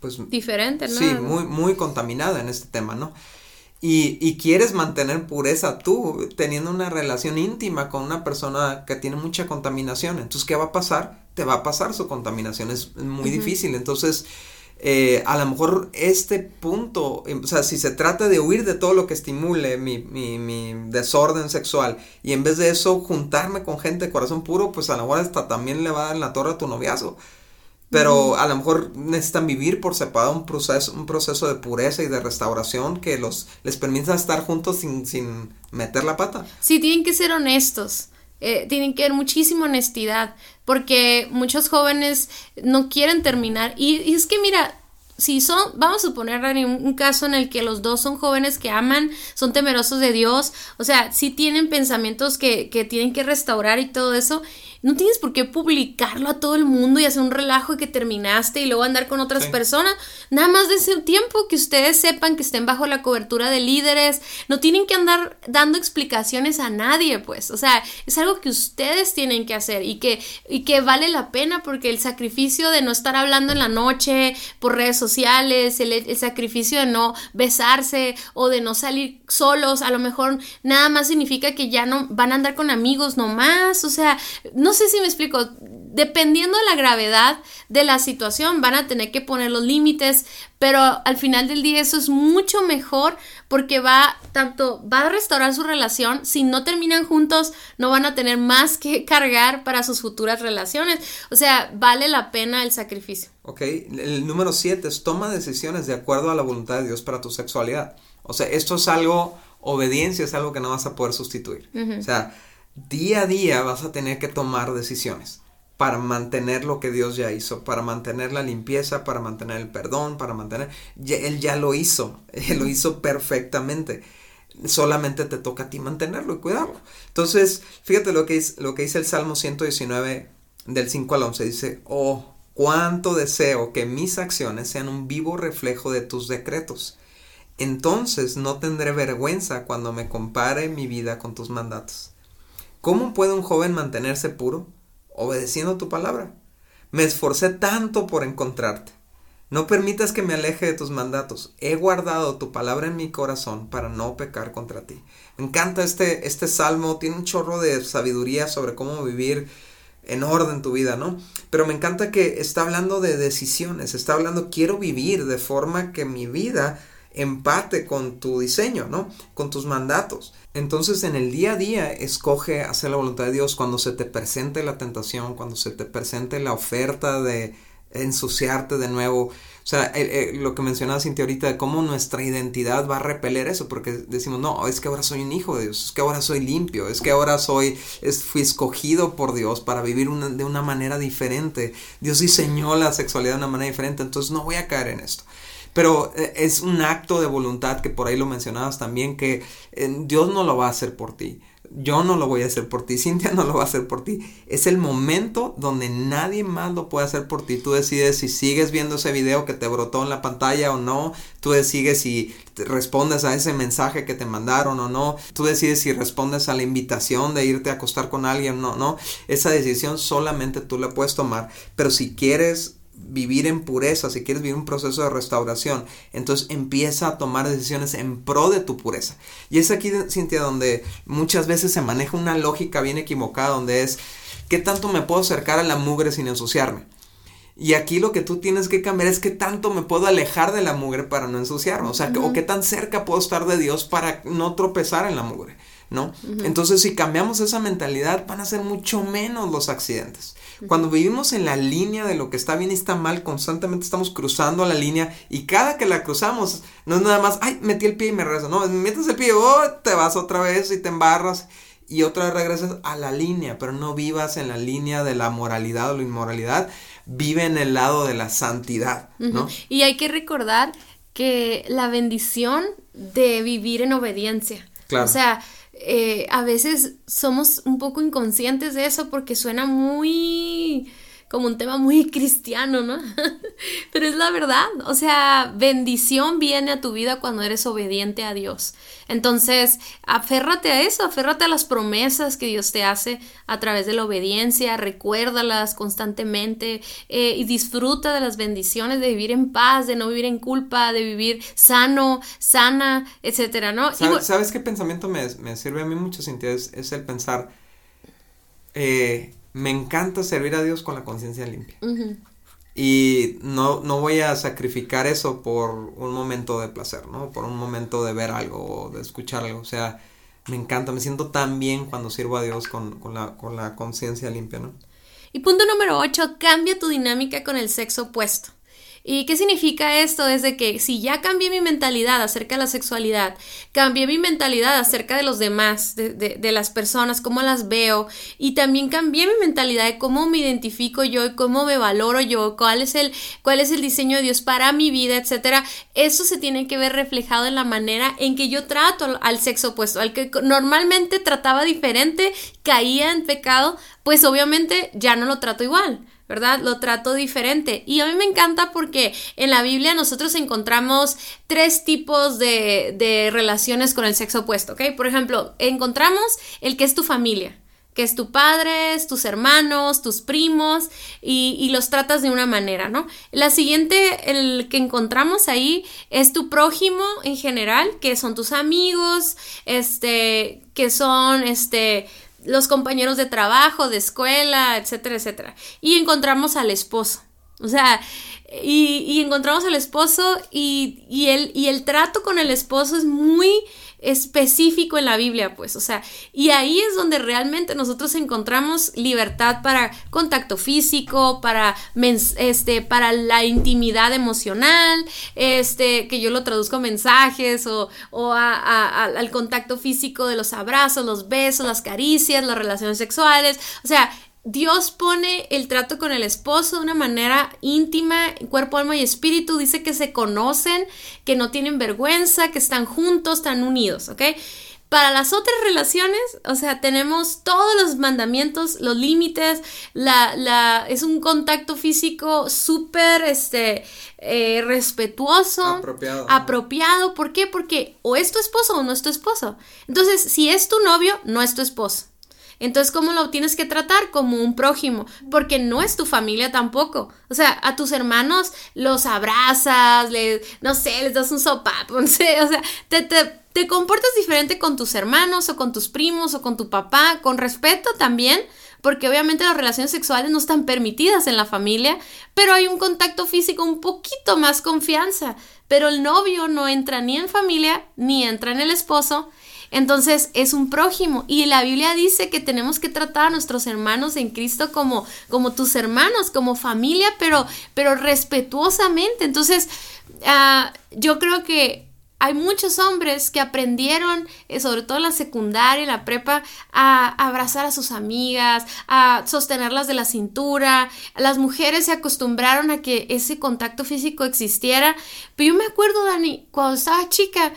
pues... Diferente, ¿no? Sí, muy, muy contaminada en este tema, ¿no? Y, y, quieres mantener pureza tú, teniendo una relación íntima con una persona que tiene mucha contaminación. Entonces, ¿qué va a pasar? Te va a pasar su contaminación, es muy difícil. Entonces, eh, a lo mejor este punto, em, o sea, si se trata de huir de todo lo que estimule mi, mi, mi, desorden sexual y en vez de eso juntarme con gente de corazón puro, pues a lo mejor hasta también le va a dar en la torre a tu noviazo. Pero a lo mejor necesitan vivir por separado un proceso, un proceso de pureza y de restauración que los, les permita estar juntos sin, sin meter la pata. Sí, tienen que ser honestos. Eh, tienen que haber muchísima honestidad, porque muchos jóvenes no quieren terminar. Y, es que mira, si son, vamos a suponer un, un, caso en el que los dos son jóvenes que aman, son temerosos de Dios, o sea, sí tienen pensamientos que, que tienen que restaurar y todo eso, no tienes por qué publicarlo a todo el mundo y hacer un relajo de que terminaste y luego andar con otras personas. Nada más de ese tiempo que ustedes sepan que estén bajo la cobertura de líderes. No tienen que andar dando explicaciones a nadie, pues. O sea, es algo que ustedes tienen que hacer y que, y que vale la pena porque el sacrificio de no estar hablando en la noche por redes sociales, el, el sacrificio de no besarse o de no salir solos, a lo mejor nada más significa que ya no van a andar con amigos nomás. O sea, no no sé si me explico, dependiendo de la gravedad de la situación van a tener que poner los límites, pero al final del día eso es mucho mejor porque va tanto va a restaurar su relación, si no terminan juntos no van a tener más que cargar para sus futuras relaciones, o sea, vale la pena el sacrificio. Ok, el número siete es toma decisiones de acuerdo a la voluntad de Dios para tu sexualidad. O sea, esto es algo, obediencia es algo que no vas a poder sustituir. O sea, día a día vas a tener que tomar decisiones para mantener lo que Dios ya hizo, para mantener la limpieza, para mantener el perdón, para mantener... él ya lo hizo, Él lo hizo perfectamente. Solamente te toca a ti mantenerlo y cuidarlo. Entonces, fíjate lo que, dice, lo que dice el Salmo 119 del 5 al 11. Dice, oh, cuánto deseo que mis acciones sean un vivo reflejo de tus decretos. Entonces no tendré vergüenza cuando me compare mi vida con tus mandatos. ¿Cómo puede un joven mantenerse puro? Obedeciendo tu palabra. Me esforcé tanto por encontrarte. No permitas que me aleje de tus mandatos. He guardado tu palabra en mi corazón para no pecar contra ti. Me encanta este, este salmo, tiene un chorro de sabiduría sobre cómo vivir en orden tu vida, ¿no? Pero me encanta que está hablando de decisiones, está hablando quiero vivir de forma que mi vida empate con tu diseño, ¿no? Con tus mandatos. Entonces en el día a día escoge hacer la voluntad de Dios cuando se te presente la tentación, cuando se te presente la oferta de ensuciarte de nuevo. O sea, lo que mencionaba Cintia ahorita de cómo nuestra identidad va a repeler eso, porque decimos, no, es que ahora soy un hijo de Dios, es que ahora soy limpio, es que ahora soy, fui escogido por Dios para vivir de una manera diferente. Dios diseñó la sexualidad de una manera diferente, entonces no voy a caer en esto. Pero eh, es un acto de voluntad que por ahí lo mencionabas también, que eh, Dios no lo va a hacer por ti. Yo no lo voy a hacer por ti, Cintia no lo va a hacer por ti. Es el momento donde nadie más lo puede hacer por ti. Tú decides si sigues viendo ese video que te brotó en la pantalla o no. Tú decides si respondes a ese mensaje que te mandaron o no. Tú decides si respondes a la invitación de irte a acostar con alguien o no, no. Esa decisión solamente tú la puedes tomar. Pero si quieres vivir en pureza, si quieres vivir un proceso de restauración, entonces empieza a tomar decisiones en pro de tu pureza. Y es aquí, Cintia, donde muchas veces se maneja una lógica bien equivocada, donde es, ¿qué tanto me puedo acercar a la mugre sin ensuciarme? Y aquí lo que tú tienes que cambiar es qué tanto me puedo alejar de la mugre para no ensuciarme. O sea, o qué tan cerca puedo estar de Dios para no tropezar en la mugre. ¿no? Entonces, si cambiamos esa mentalidad, van a ser mucho menos los accidentes. Cuando vivimos en la línea de lo que está bien y está mal, constantemente estamos cruzando la línea y cada que la cruzamos, no es nada más, ay, metí el pie y me regreso, no, metes el pie, oh, te vas otra vez y te embarras y otra vez regresas a la línea, pero no vivas en la línea de la moralidad o la inmoralidad, vive en el lado de la santidad, ¿no? Y hay que recordar que la bendición de vivir en obediencia. Claro. O sea, eh, a veces somos un poco inconscientes de eso porque suena muy como un tema muy cristiano, ¿no? Pero es la verdad, o sea, bendición viene a tu vida cuando eres obediente a Dios. Entonces, aférrate a eso, aférrate a las promesas que Dios te hace a través de la obediencia, recuérdalas constantemente eh, y disfruta de las bendiciones de vivir en paz, de no vivir en culpa, de vivir sano, sana, etcétera, ¿no? ¿Sabes, qué pensamiento me, sirve a mí mucho, Cintia? Es, es el pensar, eh, me encanta servir a Dios con la conciencia limpia. y no, no voy a sacrificar eso por un momento de placer, ¿no? Por un momento de ver algo o de escuchar algo. O sea, me encanta, me siento tan bien cuando sirvo a Dios con, con la, con la conciencia limpia, ¿no? Y punto número 8, cambia tu dinámica con el sexo opuesto. ¿Y qué significa esto? Desde que si ya cambié mi mentalidad acerca de la sexualidad, cambié mi mentalidad acerca de los demás, de, de, las personas, cómo las veo, y también cambié mi mentalidad de cómo me identifico yo y cómo me valoro yo, cuál es el, cuál es el diseño de Dios para mi vida, etcétera. Eso se tiene que ver reflejado en la manera en que yo trato al sexo opuesto, al que normalmente trataba diferente, caía en pecado, pues obviamente ya no lo trato igual. ¿Verdad? Lo trato diferente. Y a mí me encanta porque en la Biblia nosotros encontramos tres tipos de, de relaciones con el sexo opuesto, ¿ok? Por ejemplo, encontramos el que es tu familia que es tu padre, tus hermanos, tus primos, y, y, los tratas de una manera, ¿no? La siguiente, el que encontramos ahí, es tu prójimo en general, que son tus amigos, este, que son, este, los compañeros de trabajo, de escuela, etcétera, etcétera. Y encontramos al esposo. O sea, y, encontramos al esposo y, y, el, y el trato con el esposo es muy específico en la Biblia, pues, o sea, y ahí es donde realmente nosotros encontramos libertad para contacto físico, para, este, para la intimidad emocional, este, que yo lo traduzco mensajes o, o al contacto físico de los abrazos, los besos, las caricias, las relaciones sexuales, o sea, Dios pone el trato con el esposo de una manera íntima, cuerpo, alma y espíritu. Dice que se conocen, que no tienen vergüenza, que están juntos, están unidos, ¿ok? Para las otras relaciones, o sea, tenemos todos los mandamientos, los límites, la, la, es un contacto físico súper este, eh, respetuoso, apropiado. apropiado. ¿Por qué? Porque o es tu esposo o no es tu esposo. Entonces, si es tu novio, no es tu esposo. Entonces, ¿cómo lo tienes que tratar? Como un prójimo, porque no es tu familia tampoco. O sea, a tus hermanos los abrazas, les, no sé, les das un sopapo, no sé, o sea, te, te, te comportas diferente con tus hermanos o con tus primos o con tu papá, con respeto también, porque obviamente las relaciones sexuales no están permitidas en la familia, pero hay un contacto físico un poquito más confianza, pero el novio no entra ni en familia ni entra en el esposo, entonces es un prójimo y la Biblia dice que tenemos que tratar a nuestros hermanos en Cristo como, como tus hermanos, como familia, pero, pero respetuosamente. Entonces uh, yo creo que hay muchos hombres que aprendieron, eh, sobre todo en la secundaria, en la prepa, a abrazar a sus amigas, a sostenerlas de la cintura. Las mujeres se acostumbraron a que ese contacto físico existiera. Pero yo me acuerdo, Dani, cuando estaba chica,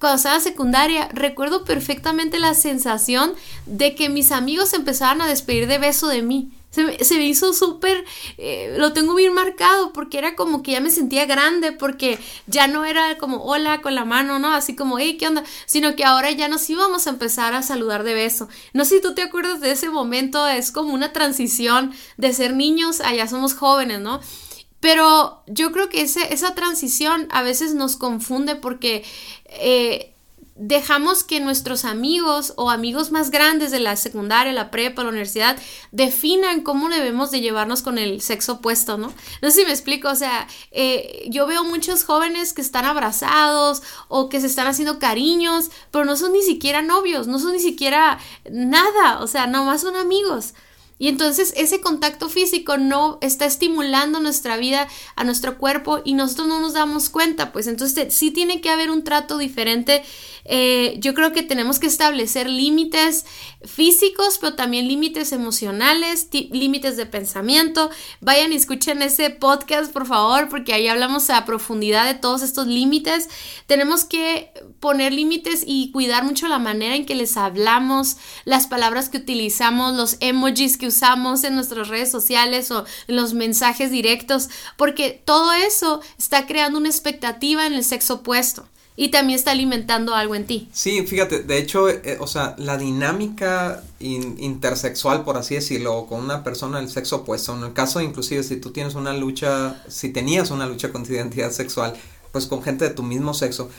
cuando estaba secundaria, recuerdo perfectamente la sensación de que mis amigos empezaban a despedir de beso de mí. Se me, se me hizo súper, eh, lo tengo bien marcado porque era como que ya me sentía grande porque ya no era como hola con la mano, ¿no? Así como, hey, ¿qué onda? Sino que ahora ya nos íbamos a empezar a saludar de beso. No sé si tú te acuerdas de ese momento, es como una transición de ser niños a ya somos jóvenes, ¿no? Pero yo creo que ese, esa transición a veces nos confunde porque eh, dejamos que nuestros amigos o amigos más grandes de la secundaria, la prepa, la universidad, definan cómo debemos de llevarnos con el sexo opuesto, ¿no? No sé si me explico, o sea, eh, yo veo muchos jóvenes que están abrazados o que se están haciendo cariños, pero no son ni siquiera novios, no son ni siquiera nada, o sea, nomás son amigos. Y entonces ese contacto físico no está estimulando nuestra vida, a nuestro cuerpo y nosotros no nos damos cuenta, pues entonces sí tiene que haber un trato diferente eh, yo creo que tenemos que establecer límites físicos, pero también límites emocionales, límites de pensamiento. Vayan y escuchen ese podcast, por favor, porque ahí hablamos a profundidad de todos estos límites. Tenemos que poner límites y cuidar mucho la manera en que les hablamos, las palabras que utilizamos, los emojis que usamos en nuestras redes sociales o en los mensajes directos, porque todo eso está creando una expectativa en el sexo opuesto y también está alimentando algo en ti. Sí, fíjate, de hecho, eh, o sea, la dinámica intersexual, por así decirlo, con una persona del sexo opuesto, en el caso inclusive si tú tienes una lucha, si tenías una lucha con tu identidad sexual, pues con gente de tu mismo sexo,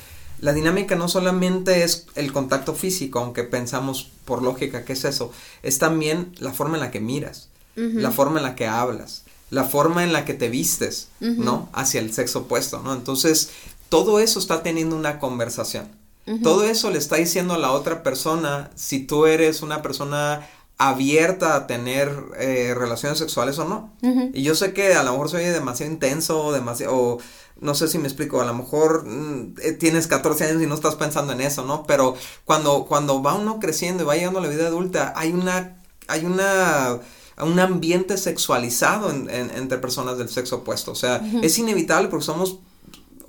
la dinámica no solamente es el contacto físico, aunque pensamos por lógica que es eso, es también la forma en la que miras, la forma en la que hablas, la forma en la que te vistes, ¿no? Hacia el sexo opuesto, ¿no? Entonces, todo eso está teniendo una conversación. Todo eso le está diciendo a la otra persona si tú eres una persona abierta a tener eh, relaciones sexuales o no. Y yo sé que a lo mejor soy demasiado intenso, demasiado, o no sé si me explico, a lo mejor mm, eh, tienes 14 años y no estás pensando en eso, ¿no? Pero cuando, cuando va uno creciendo y va llegando a la vida adulta, hay una, hay una, un ambiente sexualizado entre personas del sexo opuesto. O sea, es inevitable porque somos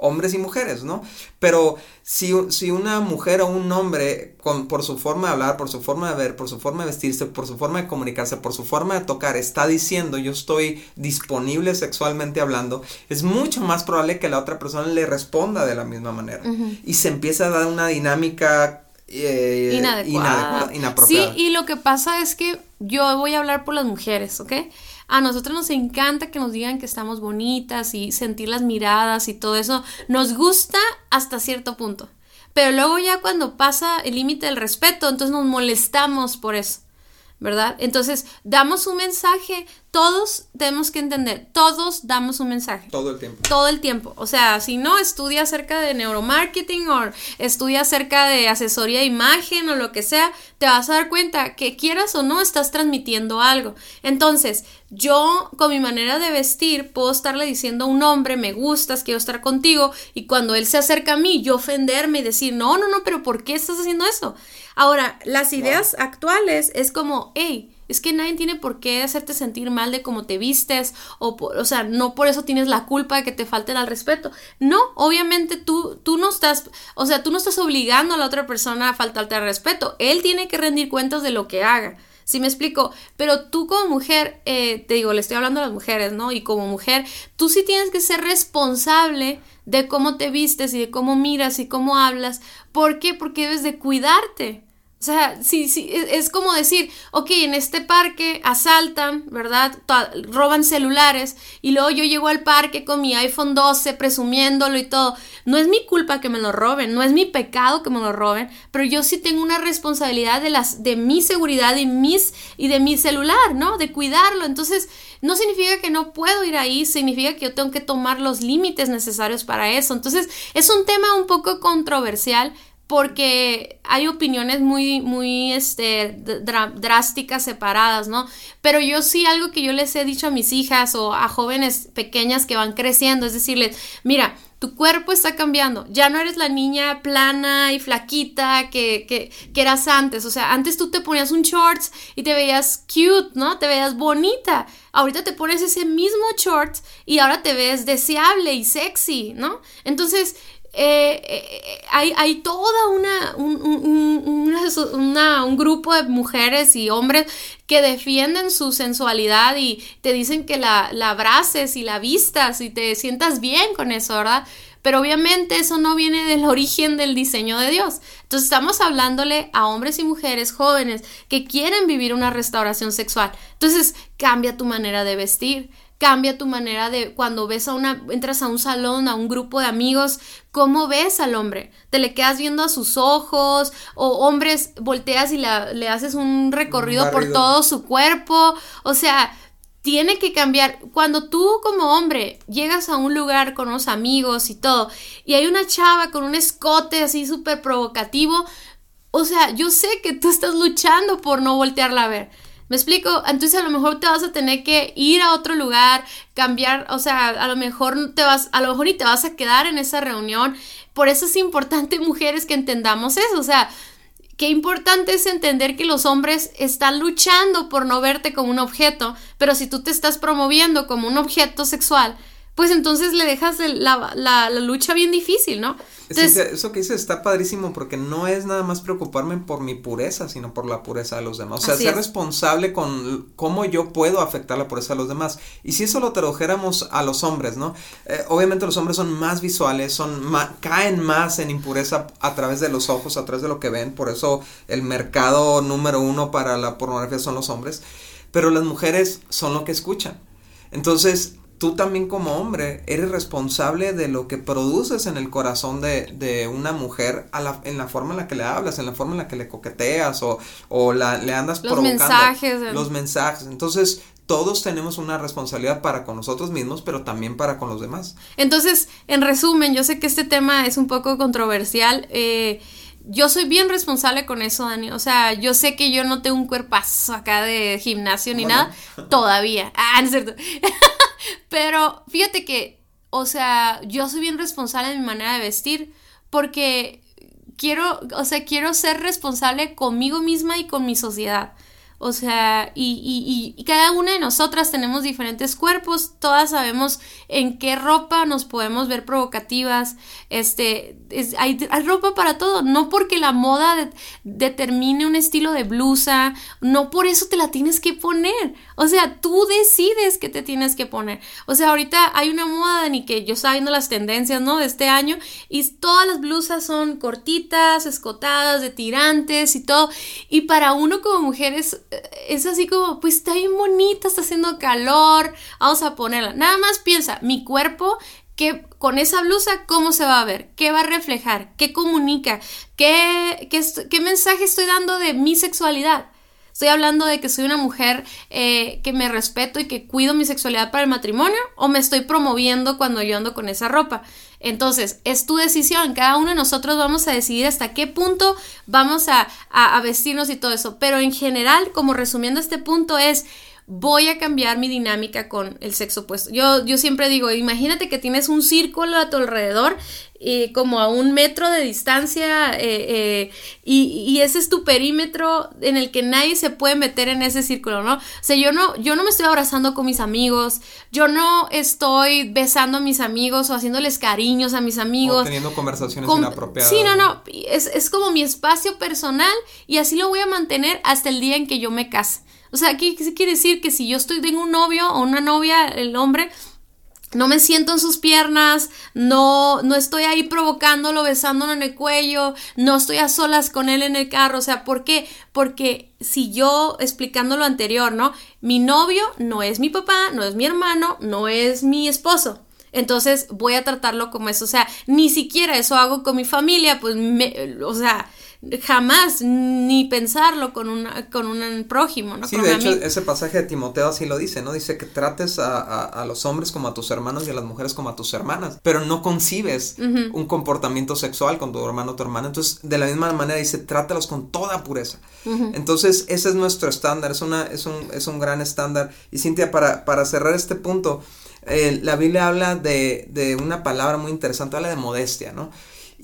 hombres y mujeres, ¿no? Pero si, si una mujer o un hombre, con, por su forma de hablar, por su forma de ver, por su forma de vestirse, por su forma de comunicarse, por su forma de tocar, está diciendo yo estoy disponible sexualmente hablando, es mucho más probable que la otra persona le responda de la misma manera. Y se empieza a dar una dinámica eh, inadecuada. inapropiada. Sí, y lo que pasa es que yo voy a hablar por las mujeres, ¿ok? A nosotros nos encanta que nos digan que estamos bonitas y sentir las miradas y todo eso. Nos gusta hasta cierto punto. Pero luego ya cuando pasa el límite del respeto, entonces nos molestamos por eso. ¿Verdad? Entonces, damos un mensaje, todos tenemos que entender, todos damos un mensaje. Todo el tiempo. Todo el tiempo. O sea, si no, estudia acerca de neuromarketing o estudia acerca de asesoría de imagen o lo que sea, te vas a dar cuenta que quieras o no, estás transmitiendo algo. Entonces, yo con mi manera de vestir puedo estarle diciendo a un hombre, me gustas, quiero estar contigo, y cuando él se acerca a mí, yo ofenderme y decir, no, no, no, pero ¿por qué estás haciendo eso? Ahora, las ideas actuales es como, hey, es que nadie tiene por qué hacerte sentir mal de cómo te vistes, o, o sea, no por eso tienes la culpa de que te falten al respeto. No, obviamente tú, tú no estás, o sea, tú no estás obligando a la otra persona a faltarte al respeto. Él tiene que rendir cuentas de lo que haga. ¿Sí me explico? Pero tú como mujer, eh, te digo, le estoy hablando a las mujeres, ¿no? Y como mujer, tú sí tienes que ser responsable de cómo te vistes y de cómo miras y cómo hablas. ¿Por qué? Porque debes de cuidarte. O sea, sí, sí, es, como decir, ok, en este parque asaltan, ¿verdad? roban celulares y luego yo llego al parque con mi iPhone 12 presumiéndolo y todo. No es mi culpa que me lo roben, no es mi pecado que me lo roben, pero yo sí tengo una responsabilidad de, las, de mi seguridad y, mis, y de mi celular, ¿no? De cuidarlo. Entonces, no significa que no puedo ir ahí, significa que yo tengo que tomar los límites necesarios para eso. Entonces, es un tema un poco controversial, porque hay opiniones muy, muy, este, drásticas separadas, ¿no? Pero yo sí algo que yo les he dicho a mis hijas o a jóvenes pequeñas que van creciendo, es decirles, mira, tu cuerpo está cambiando. Ya no eres la niña plana y flaquita que, que, que, eras antes. O sea, antes tú te ponías un shorts y te veías cute, ¿no? Te veías bonita. Ahorita te pones ese mismo shorts y ahora te ves deseable y sexy, ¿no? Entonces, eh, eh, hay, hay, toda una un, un, grupo de mujeres y hombres que defienden su sensualidad y te dicen que la, la abraces y la vistas y te sientas bien con eso, ¿verdad? Pero obviamente eso no viene del origen del diseño de Dios. Entonces estamos hablándole a hombres y mujeres jóvenes que quieren vivir una restauración sexual. Entonces cambia tu manera de vestir, cambia tu manera de cuando ves a una, entras a un salón, a un grupo de amigos, ¿cómo ves al hombre? ¿Te le quedas viendo a sus ojos? ¿O hombres volteas y le haces un recorrido por todo su cuerpo? O sea, tiene que cambiar. Cuando tú como hombre llegas a un lugar con unos amigos y todo, y hay una chava con un escote así súper provocativo, o sea, yo sé que tú estás luchando por no voltearla a ver. ¿Me explico? Entonces a lo mejor te vas a tener que ir a otro lugar, cambiar, o sea, a lo mejor te vas, a lo mejor y te vas a quedar en esa reunión. Por eso es importante, mujeres, que entendamos eso. O sea, qué importante es entender que los hombres están luchando por no verte como un objeto, pero si tú te estás promoviendo como un objeto sexual, pues entonces le dejas la, la, la lucha bien difícil, ¿no? eso que dices está padrísimo porque no es nada más preocuparme por mi pureza, sino por la pureza de los demás. O sea, ser responsable con cómo yo puedo afectar la pureza de los demás. Y si eso lo tradujéramos a los hombres, ¿no? Eh, obviamente los hombres son más visuales, son caen más en impureza a través de los ojos, a través de lo que ven. Por eso el mercado número uno para la pornografía son los hombres. Pero las mujeres son lo que escuchan. Entonces, tú también como hombre eres responsable de lo que produces en el corazón de, una mujer a la, en la forma en la que le hablas, en la forma en la que le coqueteas o, o la, le andas los Mensajes, los mensajes. Entonces, todos tenemos una responsabilidad para con nosotros mismos, pero también para con los demás. Entonces, en resumen, yo sé que este tema es un poco controversial. Eh, yo soy bien responsable con eso, Dani. O sea, yo sé que yo no tengo un cuerpazo acá de gimnasio ni nada. Todavía. Ah, no es cierto. Pero fíjate que, o sea, yo soy bien responsable de mi manera de vestir porque quiero, o sea, quiero ser responsable conmigo misma y con mi sociedad. O sea, y, y, cada una de nosotras tenemos diferentes cuerpos, todas sabemos en qué ropa nos podemos ver provocativas, este, hay, ropa para todo, no porque la moda determine un estilo de blusa, no por eso te la tienes que poner, o sea, tú decides qué te tienes que poner, o sea, ahorita hay una moda ni que yo estaba viendo las tendencias, ¿no? De este año, y todas las blusas son cortitas, escotadas, de tirantes y todo, y para uno como mujer es es así como, pues está bien bonita, está haciendo calor, vamos a ponerla. Nada más piensa, mi cuerpo, que con esa blusa, ¿cómo se va a ver? ¿Qué va a reflejar? ¿Qué comunica? ¿Qué, qué, mensaje estoy dando de mi sexualidad? ¿Estoy hablando de que soy una mujer eh, que me respeto y que cuido mi sexualidad para el matrimonio? ¿O me estoy promoviendo cuando yo ando con esa ropa? Entonces, es tu decisión. Cada uno de nosotros vamos a decidir hasta qué punto vamos a, vestirnos y todo eso. Pero en general, como resumiendo este punto, es voy a cambiar mi dinámica con el sexo opuesto. Yo, yo siempre digo, imagínate que tienes un círculo a tu alrededor eh, como a un metro de distancia eh, eh, y, ese es tu perímetro en el que nadie se puede meter en ese círculo, ¿no? O sea, yo no, yo no me estoy abrazando con mis amigos, yo no estoy besando a mis amigos o haciéndoles cariños a mis amigos. O teniendo conversaciones inapropiadas. Sí, no, no, es, es como mi espacio personal y así lo voy a mantener hasta el día en que yo me case. O sea, ¿qué, quiere decir? Que si yo estoy, tengo un novio o una novia, el hombre, no me siento en sus piernas, no, no estoy ahí provocándolo, besándolo en el cuello, no estoy a solas con él en el carro. O sea, ¿por qué? Porque si yo, explicando lo anterior, ¿no? Mi novio no es mi papá, no es mi hermano, no es mi esposo. Entonces voy a tratarlo como eso. O sea, ni siquiera eso hago con mi familia, pues, me, o sea, jamás ni pensarlo con, una, con un prójimo, ¿no? Sí, de hecho, ese pasaje de Timoteo así lo dice, ¿no? Dice que trates a, los hombres como a tus hermanos y a las mujeres como a tus hermanas, pero no concibes un comportamiento sexual con tu hermano o tu hermana. Entonces, de la misma manera dice, trátalos con toda pureza. Entonces, ese es nuestro estándar, es, una, es, un, es un gran estándar. Y Cintia, para, para cerrar este punto, eh, la Biblia habla de, de una palabra muy interesante, habla de modestia, ¿no?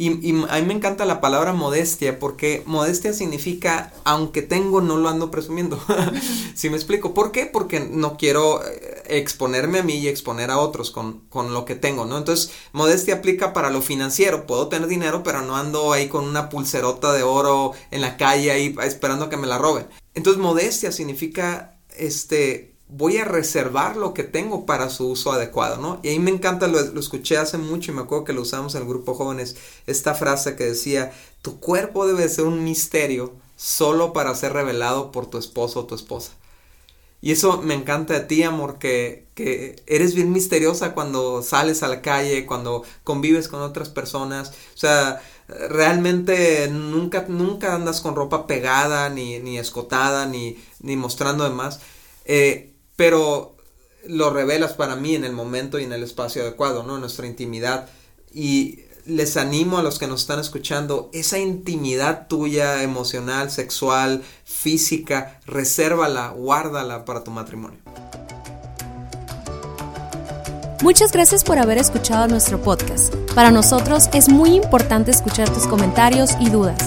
Y, a mí me encanta la palabra modestia porque modestia significa aunque tengo no lo ando presumiendo. si me explico? ¿Por qué? Porque no quiero eh, exponerme a mí y exponer a otros con, con, lo que tengo, ¿no? Entonces, modestia aplica para lo financiero. Puedo tener dinero, pero no ando ahí con una pulserota de oro en la calle ahí esperando que me la roben. Entonces, modestia significa este voy a reservar lo que tengo para su uso adecuado, ¿no? Y ahí me encanta, lo, escuché hace mucho y me acuerdo que lo usamos en el grupo jóvenes, esta frase que decía, tu cuerpo debe ser un misterio solo para ser revelado por tu esposo o tu esposa. Y eso me encanta de ti, amor, que, que eres bien misteriosa cuando sales a la calle, cuando convives con otras personas. O sea, realmente nunca, nunca andas con ropa pegada, ni, ni escotada, ni, ni mostrando demás. Eh, pero lo revelas para mí en el momento y en el espacio adecuado, ¿no? Nuestra intimidad. Y les animo a los que nos están escuchando, esa intimidad tuya, emocional, sexual, física, resérvala, guárdala para tu matrimonio. Muchas gracias por haber escuchado nuestro podcast. Para nosotros es muy importante escuchar tus comentarios y dudas.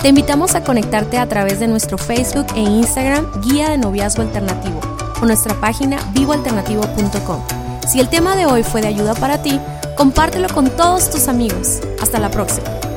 Te invitamos a conectarte a través de nuestro Facebook e Instagram Guía de Noviazgo Alternativo o nuestra página vivoalternativo.com. Si el tema de hoy fue de ayuda para ti, compártelo con todos tus amigos. Hasta la próxima.